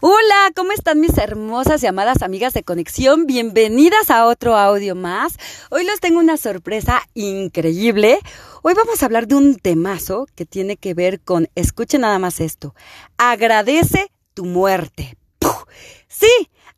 Hola, ¿cómo están mis hermosas y amadas amigas de conexión? Bienvenidas a otro audio más. Hoy les tengo una sorpresa increíble. Hoy vamos a hablar de un temazo que tiene que ver con, escuchen nada más esto, agradece tu muerte. Sí,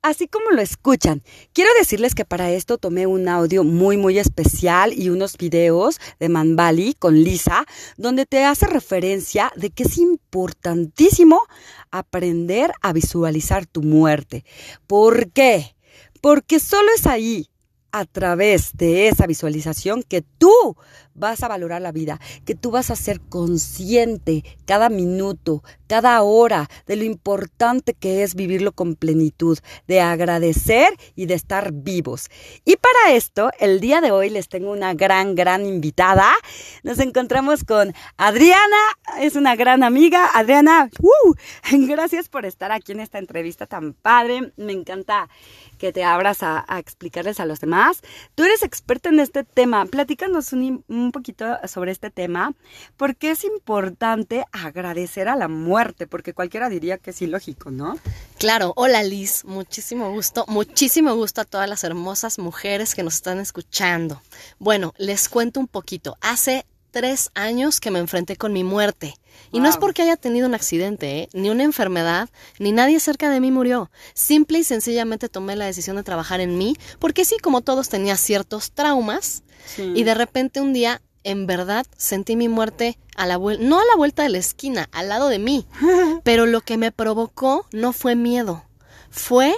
así como lo escuchan. Quiero decirles que para esto tomé un audio muy muy especial y unos videos de Manbali con Lisa, donde te hace referencia de que es importantísimo aprender a visualizar tu muerte. ¿Por qué? Porque solo es ahí a través de esa visualización que tú vas a valorar la vida, que tú vas a ser consciente cada minuto, cada hora de lo importante que es vivirlo con plenitud, de agradecer y de estar vivos. Y para esto, el día de hoy les tengo una gran, gran invitada. Nos encontramos con Adriana, es una gran amiga. Adriana, gracias por estar aquí en esta entrevista tan padre. Me encanta que te abras a, explicarles a los demás. Tú eres experta en este tema. Platícanos un poquito sobre este tema, porque es importante agradecer a la muerte, porque cualquiera diría que es ilógico, ¿no? Claro, hola Liz, muchísimo gusto, muchísimo gusto a todas las hermosas mujeres que nos están escuchando. Bueno, les cuento un poquito. Hace tres años que me enfrenté con mi muerte. Y no es porque haya tenido un accidente, ¿eh? ni una enfermedad, ni nadie cerca de mí murió. Simple y sencillamente tomé la decisión de trabajar en mí, porque sí, como todos tenía ciertos traumas, y de repente un día, en verdad, sentí mi muerte a la vuelta, no a la vuelta de la esquina, al lado de mí. Pero lo que me provocó no fue miedo, fue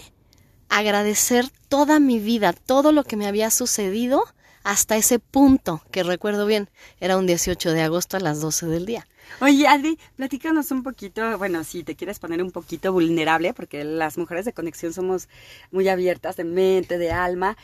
agradecer toda mi vida, todo lo que me había sucedido, hasta ese punto, que recuerdo bien, era un 18 de agosto a las 12 del día. Oye, Adri, platícanos un poquito, bueno, si te quieres poner un poquito vulnerable, porque las mujeres de conexión somos muy abiertas de mente, de alma.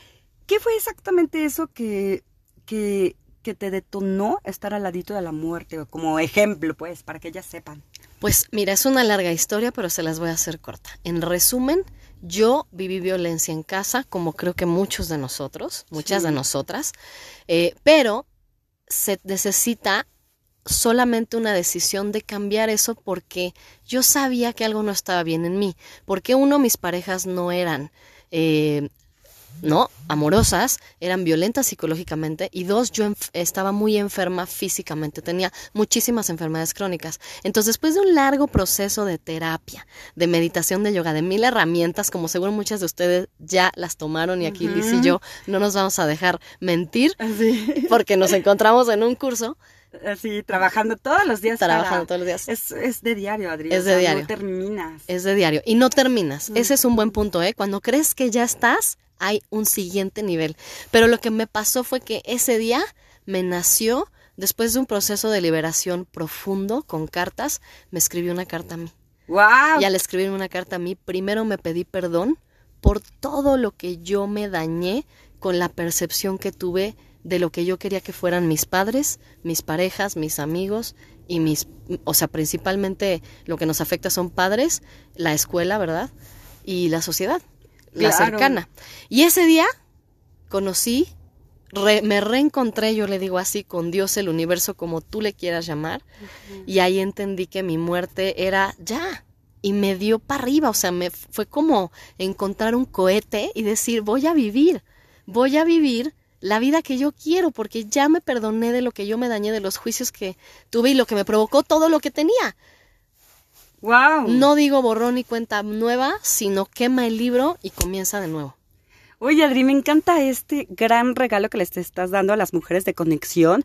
¿Qué fue exactamente eso que, que, que te detonó estar al ladito de la muerte? Como ejemplo, pues, para que ellas sepan. Pues mira, es una larga historia, pero se las voy a hacer corta. En resumen, yo viví violencia en casa, como creo que muchos de nosotros, muchas de nosotras, eh, pero se necesita solamente una decisión de cambiar eso porque yo sabía que algo no estaba bien en mí, porque uno, mis parejas no eran eh, ¿no? Amorosas, eran violentas psicológicamente y dos, yo estaba muy enferma físicamente, tenía muchísimas enfermedades crónicas. Entonces, después de un largo proceso de terapia, de meditación, de yoga, de mil herramientas, como seguro muchas de ustedes ya las tomaron y aquí Liz y yo no nos vamos a dejar mentir porque nos encontramos en un curso Así, trabajando todos los días. Trabajando todos los días. Es, de diario, Adrián. Es de diario. No terminas. Es de diario. Y no terminas. Ese es un buen punto, ¿eh? Cuando crees que ya estás, hay un siguiente nivel. Pero lo que me pasó fue que ese día me nació, después de un proceso de liberación profundo con cartas, me escribió una carta a mí. ¡Wow! Y al escribirme una carta a mí, primero me pedí perdón por todo lo que yo me dañé con la percepción que tuve de lo que yo quería que fueran mis padres, mis parejas, mis amigos y mis, o sea, principalmente lo que nos afecta son padres, la escuela, ¿verdad? Y la sociedad, la cercana. Y ese día conocí, me reencontré, yo le digo así, con Dios, el universo, como tú le quieras llamar, y ahí entendí que mi muerte era ya. Y me dio para arriba, o sea, me fue como encontrar un cohete y decir, voy a vivir, voy a vivir la vida que yo quiero, porque ya me perdoné de lo que yo me dañé, de los juicios que tuve y lo que me provocó todo lo que tenía. Wow. No digo borrón y cuenta nueva, sino quema el libro y comienza de nuevo. Oye, Adri, me encanta este gran regalo que les estás dando a las mujeres de conexión.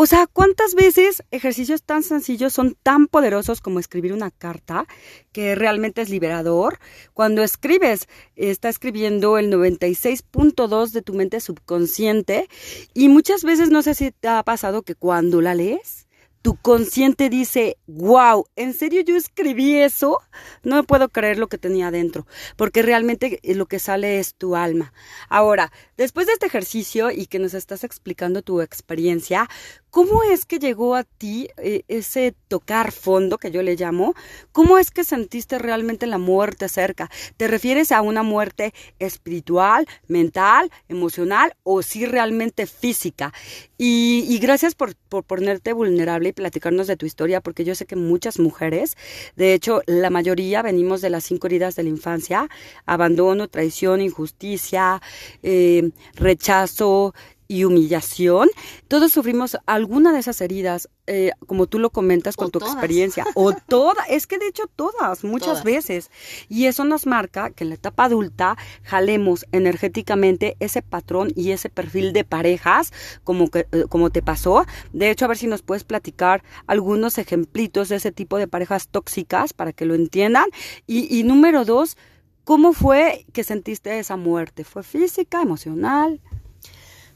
O sea, ¿cuántas veces ejercicios tan sencillos son tan poderosos como escribir una carta, que realmente es liberador? Cuando escribes, está escribiendo el 96.2 de tu mente subconsciente y muchas veces no sé si te ha pasado que cuando la lees, tu consciente dice, wow, ¿en serio yo escribí eso? No puedo creer lo que tenía adentro, porque realmente lo que sale es tu alma. Ahora, después de este ejercicio y que nos estás explicando tu experiencia, ¿cómo es que llegó a ti eh, ese tocar fondo que yo le llamo? ¿Cómo es que sentiste realmente la muerte cerca? ¿Te refieres a una muerte espiritual, mental, emocional o sí realmente física? Y, gracias por, por ponerte vulnerable platicarnos de tu historia, porque yo sé que muchas mujeres, de hecho, la mayoría venimos de las cinco heridas de la infancia, abandono, traición, injusticia, eh, rechazo, y humillación, todos sufrimos alguna de esas heridas, eh, como tú lo comentas con tu experiencia, o todas, es que de hecho todas, muchas veces. Y eso nos marca que en la etapa adulta jalemos energéticamente ese patrón y ese perfil de parejas, como, que, eh, como te pasó. De hecho, a ver si nos puedes platicar algunos ejemplitos de ese tipo de parejas tóxicas para que lo entiendan. Y, y número dos, ¿cómo fue que sentiste esa muerte? ¿Fue física, emocional?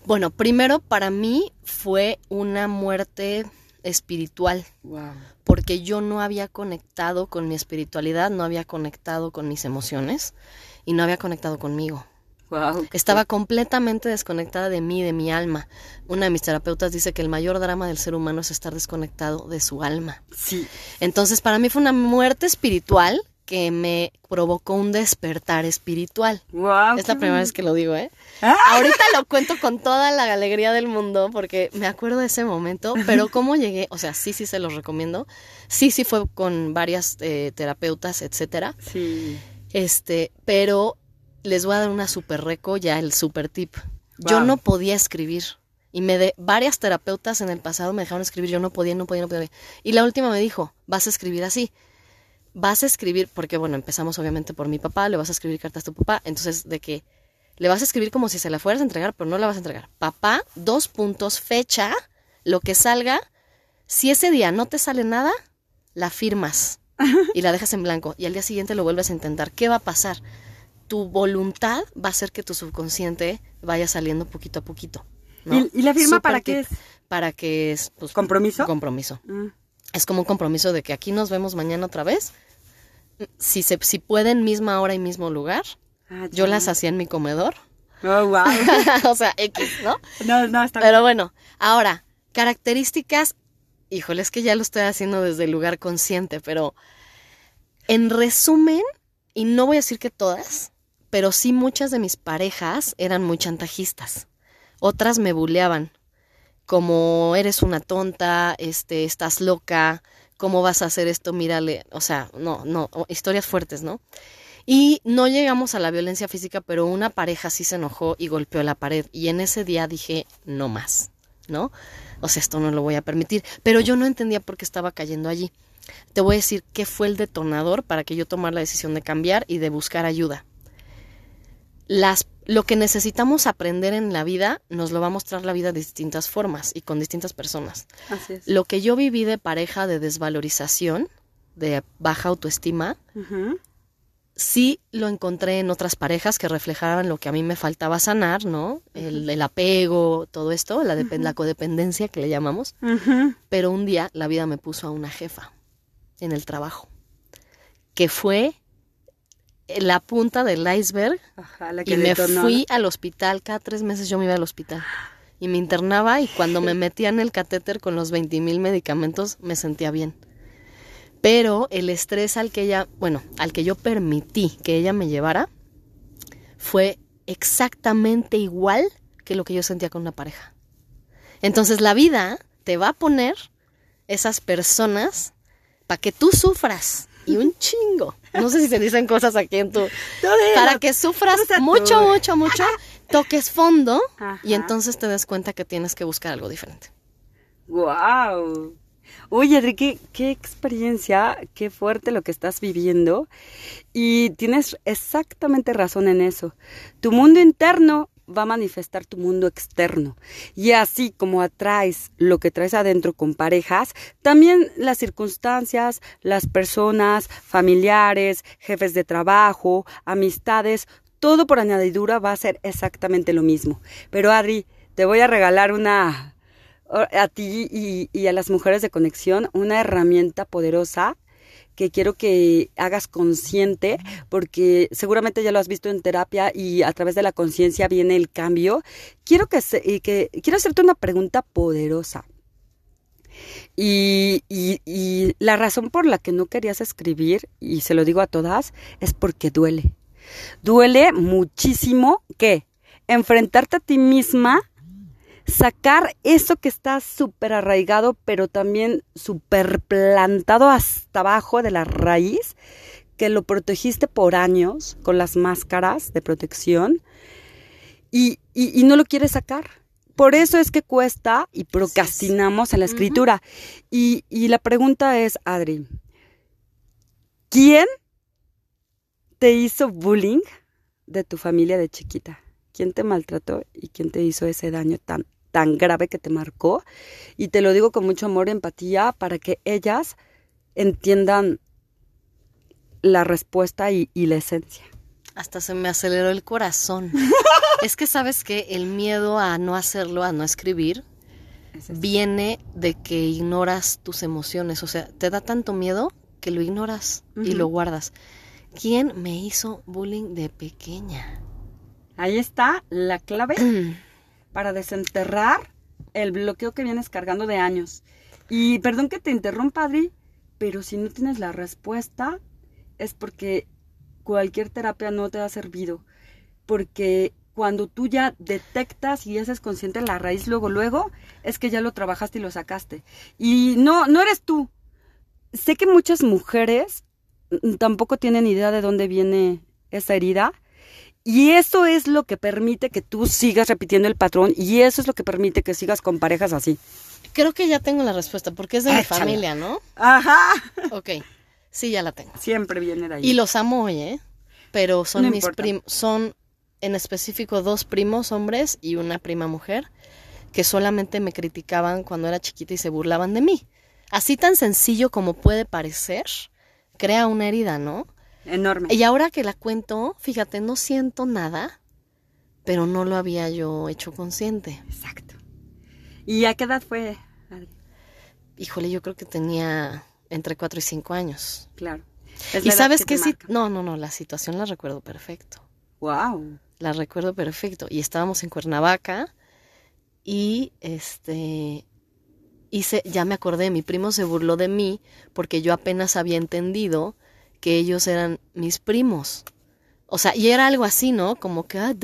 Bueno, primero para mí fue una muerte espiritual. Porque yo no había conectado con mi espiritualidad, no había conectado con mis emociones y no había conectado conmigo. Estaba completamente desconectada de mí, de mi alma. Una de mis terapeutas dice que el mayor drama del ser humano es estar desconectado de su alma. Sí. Entonces, para mí fue una muerte espiritual que me provocó un despertar espiritual. Wow, es la primera vez que lo digo, ¿eh? Ah. Ahorita lo cuento con toda la alegría del mundo porque me acuerdo de ese momento, pero cómo llegué, o sea, sí, sí se los recomiendo. Sí, sí fue con varias eh, terapeutas, etcétera. Sí. Este, pero les voy a dar una super reco, ya el super tip. Yo no podía escribir. Y me de varias terapeutas en el pasado me dejaron escribir, yo no podía, no podía, no podía. Y la última me dijo, vas a escribir así vas a escribir, porque bueno, empezamos obviamente por mi papá, le vas a escribir cartas a tu papá, entonces de que le vas a escribir como si se la fueras a entregar, pero no la vas a entregar. Papá, dos puntos, fecha, lo que salga, si ese día no te sale nada, la firmas y la dejas en blanco y al día siguiente lo vuelves a intentar. ¿Qué va a pasar? Tu voluntad va a hacer que tu subconsciente vaya saliendo poquito a poquito. ¿Y, la firma para qué es? Para que es... Pues, ¿Compromiso? Compromiso. Mm es como un compromiso de que aquí nos vemos mañana otra vez. Si, se, si pueden, misma hora y mismo lugar. Ah, yo las hacía en mi comedor. Oh, wow. o sea, X, ¿no? No, no, está Pero bueno, ahora, características, híjole, es que ya lo estoy haciendo desde el lugar consciente, pero en resumen, y no voy a decir que todas, pero sí muchas de mis parejas eran muy chantajistas. Otras me buleaban como eres una tonta, este, estás loca, ¿cómo vas a hacer esto? Mírale, o sea, no, no, historias fuertes, ¿no? Y no llegamos a la violencia física, pero una pareja sí se enojó y golpeó la pared. Y en ese día dije, no más, ¿no? O sea, esto no lo voy a permitir. Pero yo no entendía por qué estaba cayendo allí. Te voy a decir qué fue el detonador para que yo tomara la decisión de cambiar y de buscar ayuda. Las lo que necesitamos aprender en la vida nos lo va a mostrar la vida de distintas formas y con distintas personas. Así es. Lo que yo viví de pareja de desvalorización, de baja autoestima, sí lo encontré en otras parejas que reflejaban lo que a mí me faltaba sanar, ¿no? el, apego, todo esto, la, la codependencia que le llamamos. Pero un día la vida me puso a una jefa en el trabajo, que fue la punta del iceberg y me fui al hospital. Cada tres meses yo me iba al hospital y me internaba y cuando me metía en el catéter con los 20 mil medicamentos me sentía bien. Pero el estrés al que ella, bueno, al que yo permití que ella me llevara fue exactamente igual que lo que yo sentía con una pareja. Entonces la vida te va a poner esas personas para que tú sufras y un chingo. No sé si se dicen cosas aquí en tu... para que sufras mucho, mucho, mucho, toques fondo y entonces te des cuenta que tienes que buscar algo diferente. ¡Wow! Oye, Enrique, qué experiencia, qué fuerte lo que estás viviendo. Y tienes exactamente razón en eso. Tu mundo interno va a manifestar tu mundo externo. Y así como atraes lo que traes adentro con parejas, también las circunstancias, las personas, familiares, jefes de trabajo, amistades, todo por añadidura va a ser exactamente lo mismo. Pero Adri, te voy a regalar una a ti y, y a las mujeres de conexión una herramienta poderosa que quiero que hagas consciente, porque seguramente ya lo has visto en terapia y a través de la conciencia viene el cambio. Quiero que, que quiero hacerte una pregunta poderosa. Y, y, la razón por la que no querías escribir, y se lo digo a todas, es porque duele. Duele muchísimo que enfrentarte a ti misma sacar eso que está súper arraigado, pero también súper plantado hasta abajo de la raíz, que lo protegiste por años con las máscaras de protección y, y, no lo quieres sacar. Por eso es que cuesta y procrastinamos en la escritura. y, y la pregunta es, Adri, ¿quién te hizo bullying de tu familia de chiquita? Quién te maltrató y quién te hizo ese daño tan, tan grave que te marcó. Y te lo digo con mucho amor y empatía para que ellas entiendan la respuesta y, la esencia. Hasta se me aceleró el corazón. es que sabes que el miedo a no hacerlo, a no escribir, viene de que ignoras tus emociones. O sea, te da tanto miedo que lo ignoras y lo guardas. ¿Quién me hizo bullying de pequeña? Ahí está la clave para desenterrar el bloqueo que vienes cargando de años. Y perdón que te interrumpa, Adri, pero si no tienes la respuesta es porque cualquier terapia no te ha servido. Porque cuando tú ya detectas y haces consciente la raíz luego, luego, es que ya lo trabajaste y lo sacaste. Y no, no eres tú. Sé que muchas mujeres tampoco tienen idea de dónde viene esa herida y eso es lo que permite que tú sigas repitiendo el patrón y eso es lo que permite que sigas con parejas así. Creo que ya tengo la respuesta, porque es de mi familia, ¿no? Ajá. Ok, sí, ya la tengo. Siempre viene de ahí. Y los amo hoy, ¿eh? Pero son mis primos, son en específico dos primos hombres y una prima mujer que solamente me criticaban cuando era chiquita y se burlaban de mí. Así tan sencillo como puede parecer, crea una herida, ¿no? Enorme. Y ahora que la cuento, fíjate, no siento nada, pero no lo había yo hecho consciente. Exacto. ¿Y a qué edad fue, Híjole, yo creo que tenía entre 4 y 5 años. Claro. y sabes qué sí, no, no, no, la situación la recuerdo perfecto. Wow. La recuerdo perfecto. Y estábamos en Cuernavaca y este hice, ya me acordé, mi primo se burló de mí porque yo apenas había entendido que ellos eran mis primos. O sea, y era algo así, ¿no? Como que, ah,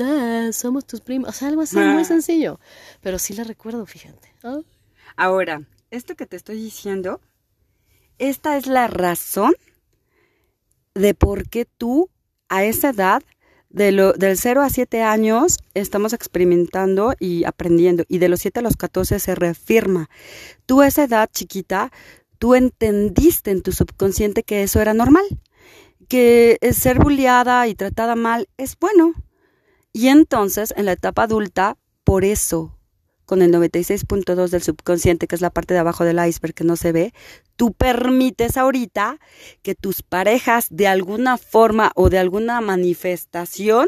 somos tus primos. O sea, algo así muy ah. sencillo. Pero sí la recuerdo, fíjate. Ah. Ahora, esto que te estoy diciendo, esta es la razón de por qué tú, a esa edad, de lo, del 0 a 7 años, estamos experimentando y aprendiendo. Y de los 7 a los 14 se reafirma. Tú a esa edad chiquita, tú entendiste en tu subconsciente que eso era normal que ser bulliada y tratada mal es bueno. Y entonces, en la etapa adulta, por eso, con el 96.2 del subconsciente, que es la parte de abajo del iceberg que no se ve, tú permites ahorita que tus parejas de alguna forma o de alguna manifestación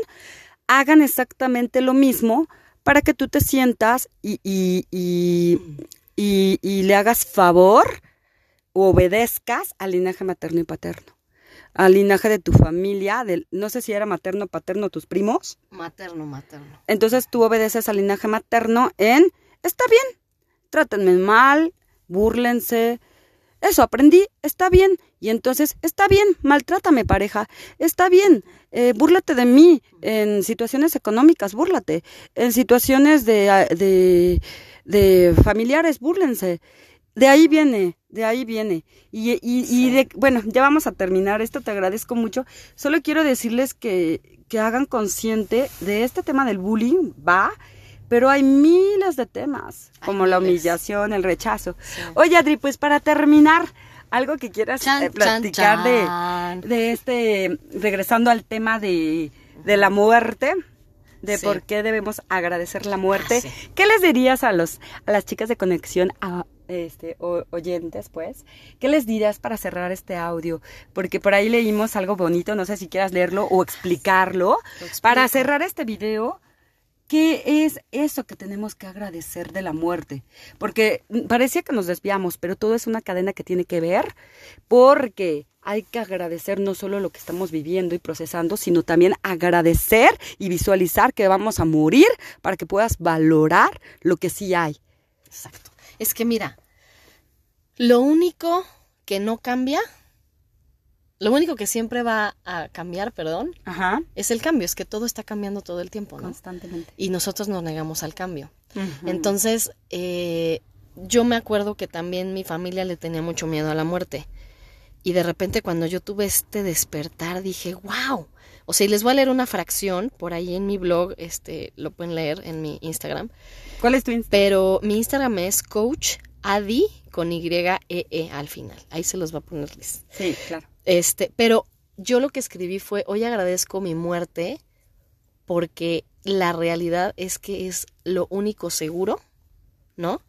hagan exactamente lo mismo para que tú te sientas y, y, y, y le hagas favor o obedezcas al linaje materno y paterno al linaje de tu familia, del, no sé si era materno, paterno, tus primos. Materno, materno. Entonces tú obedeces al linaje materno en, está bien, trátenme mal, búrlense. Eso aprendí, está bien. Y entonces, está bien, maltrátame pareja, está bien, eh, búrlate de mí en situaciones económicas, búrlate. En situaciones de, de, de familiares, búrlense. De ahí viene, de ahí viene. Y, y, de, bueno, ya vamos a terminar esto, te agradezco mucho. Solo quiero decirles que, que hagan consciente de este tema del bullying, va, pero hay miles de temas, como la humillación, el rechazo. Oye, Adri, pues para terminar, algo que quieras eh, platicar De, de este, regresando al tema de, de la muerte de por qué debemos agradecer la muerte. Ah, ¿Qué les dirías a los a las chicas de conexión a, este, oyentes, pues, ¿qué les dirás para cerrar este audio? Porque por ahí leímos algo bonito, no sé si quieras leerlo o explicarlo. Para cerrar este video, ¿qué es eso que tenemos que agradecer de la muerte? Porque parecía que nos desviamos, pero todo es una cadena que tiene que ver, porque hay que agradecer no solo lo que estamos viviendo y procesando, sino también agradecer y visualizar que vamos a morir para que puedas valorar lo que sí hay. Exacto. Es que mira, lo único que no cambia Lo único que siempre va a cambiar, perdón, Ajá. es el cambio, es que todo está cambiando todo el tiempo, ¿no? Constantemente. Y nosotros nos negamos al cambio. Entonces, eh, yo me acuerdo que también mi familia le tenía mucho miedo a la muerte. Y de repente cuando yo tuve este despertar dije, wow. O sea, y les voy a leer una fracción por ahí en mi blog, este, lo pueden leer en mi Instagram. ¿Cuál es tu Instagram? Pero mi Instagram es coach adi con y e e al final. Ahí se los va a poner Liz. Sí, claro. Este, pero yo lo que escribí fue, hoy agradezco mi muerte porque la realidad es que es lo único seguro, ¿no?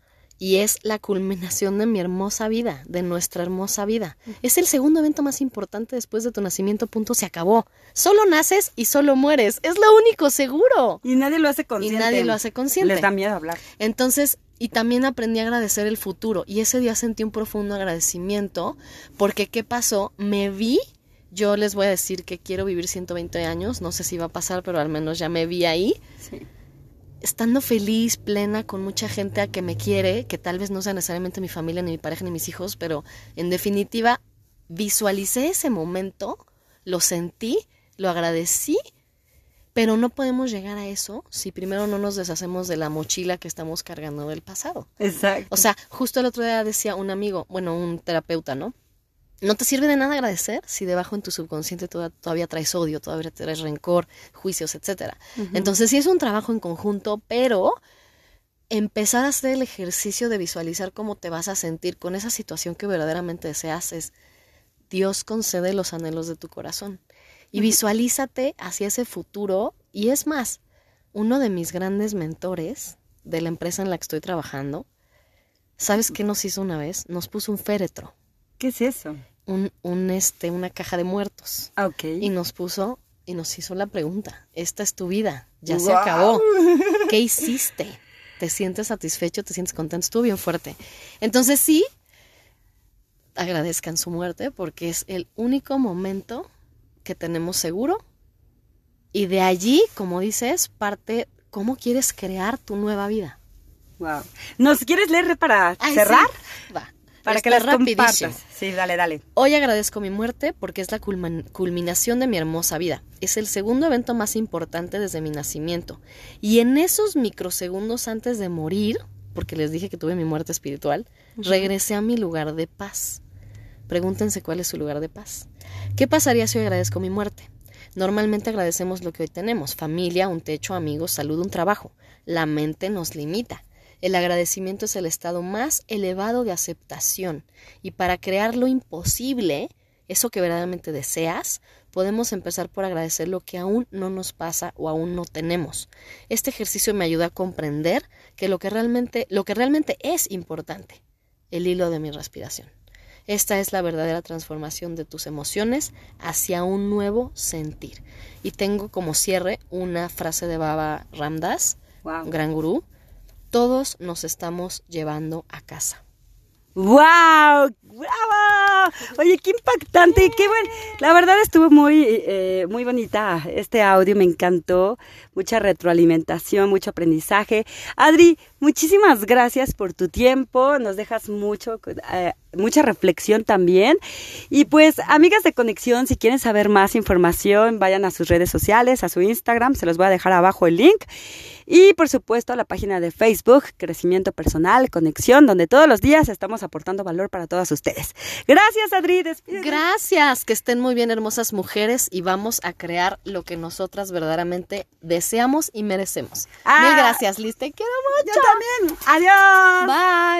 Y es la culminación de mi hermosa vida, de nuestra hermosa vida. Es el segundo evento más importante después de tu nacimiento, punto, se acabó. Solo naces y solo mueres. Es lo único seguro. Y nadie lo hace Y consciente. nadie lo hace consciente. Les da miedo hablar. Entonces, y también aprendí a agradecer el futuro. Y ese día sentí un profundo agradecimiento porque ¿qué pasó? Me vi, yo les voy a decir que quiero vivir 120 años, no sé si va a pasar, pero al menos ya me vi ahí, Sí. Estando feliz, plena, con mucha gente a que me quiere, que tal vez no sea necesariamente mi familia, ni mi pareja, ni mis hijos, pero en definitiva, visualicé ese momento, lo sentí, lo agradecí pero no podemos llegar a eso si primero no nos deshacemos de la mochila que estamos cargando del pasado. Exacto. O sea, justo el otro día decía un amigo, bueno, un terapeuta, ¿no? No te sirve de nada agradecer si debajo en tu subconsciente toda- todavía traes odio, todavía traes rencor, juicios, etcétera. Entonces sí es un trabajo en conjunto, pero empezar a hacer el ejercicio de visualizar cómo te vas a sentir con esa situación que verdaderamente deseas es Dios concede los anhelos de tu corazón. Y visualízate hacia ese futuro. Y es más, uno de mis grandes mentores de la empresa en la que estoy trabajando, ¿sabes qué nos hizo una vez? Nos puso un féretro, ¿Qué es eso? Un, un este, una caja de muertos. Ah, ok. Y nos puso y nos hizo la pregunta, esta es tu vida, ya se acabó. ¿Qué hiciste? ¿Te sientes satisfecho? ¿Te sientes contento? Estuvo bien fuerte. Entonces sí, agradezcan su muerte porque es el único momento que tenemos seguro. Y de allí, como dices, parte cómo quieres crear tu nueva vida. Wow. ¿Nos quieres leer para Ay, cerrar? sí. Para que las rapidísimo. compartas. Sí, dale, dale. Hoy agradezco mi muerte porque es la culminación de mi hermosa vida. Es el segundo evento más importante desde mi nacimiento. Y en esos microsegundos antes de morir, porque les dije que tuve mi muerte espiritual, regresé a mi lugar de paz. Pregúntense cuál es su lugar de paz. ¿Qué pasaría si hoy agradezco mi muerte? Normalmente agradecemos lo que hoy tenemos, familia, un techo, amigos, salud, un trabajo. La mente nos limita. El agradecimiento es el estado más elevado de aceptación y para crear lo imposible, eso que verdaderamente deseas, podemos empezar por agradecer lo que aún no nos pasa o aún no tenemos. Este ejercicio me ayuda a comprender que lo que realmente, lo que realmente es importante, el hilo de mi respiración. Esta es la verdadera transformación de tus emociones hacia un nuevo sentir. Y tengo como cierre una frase de Baba Ramdas, Wow. gran gurú. Todos nos estamos llevando a casa. ¡Wow! ¡Bravo! Oye, qué impactante, qué buen. La verdad estuvo muy, eh, muy bonita este audio, me encantó. Mucha retroalimentación, mucho aprendizaje. Adri, muchísimas gracias por tu tiempo. Nos dejas mucho, eh, mucha reflexión también. Y pues, amigas de conexión, si quieren saber más información, vayan a sus redes sociales, a su Instagram, se los voy a dejar abajo el link. Y por supuesto a la página de Facebook, Crecimiento Personal, Conexión, donde todos los días estamos aportando valor para todas ustedes. Gracias, Adri. despídete. Gracias, que estén muy bien hermosas mujeres y vamos a crear lo que nosotras verdaderamente deseamos y merecemos. Ah. Mil gracias, Liz, te quiero mucho. Adiós. Bye.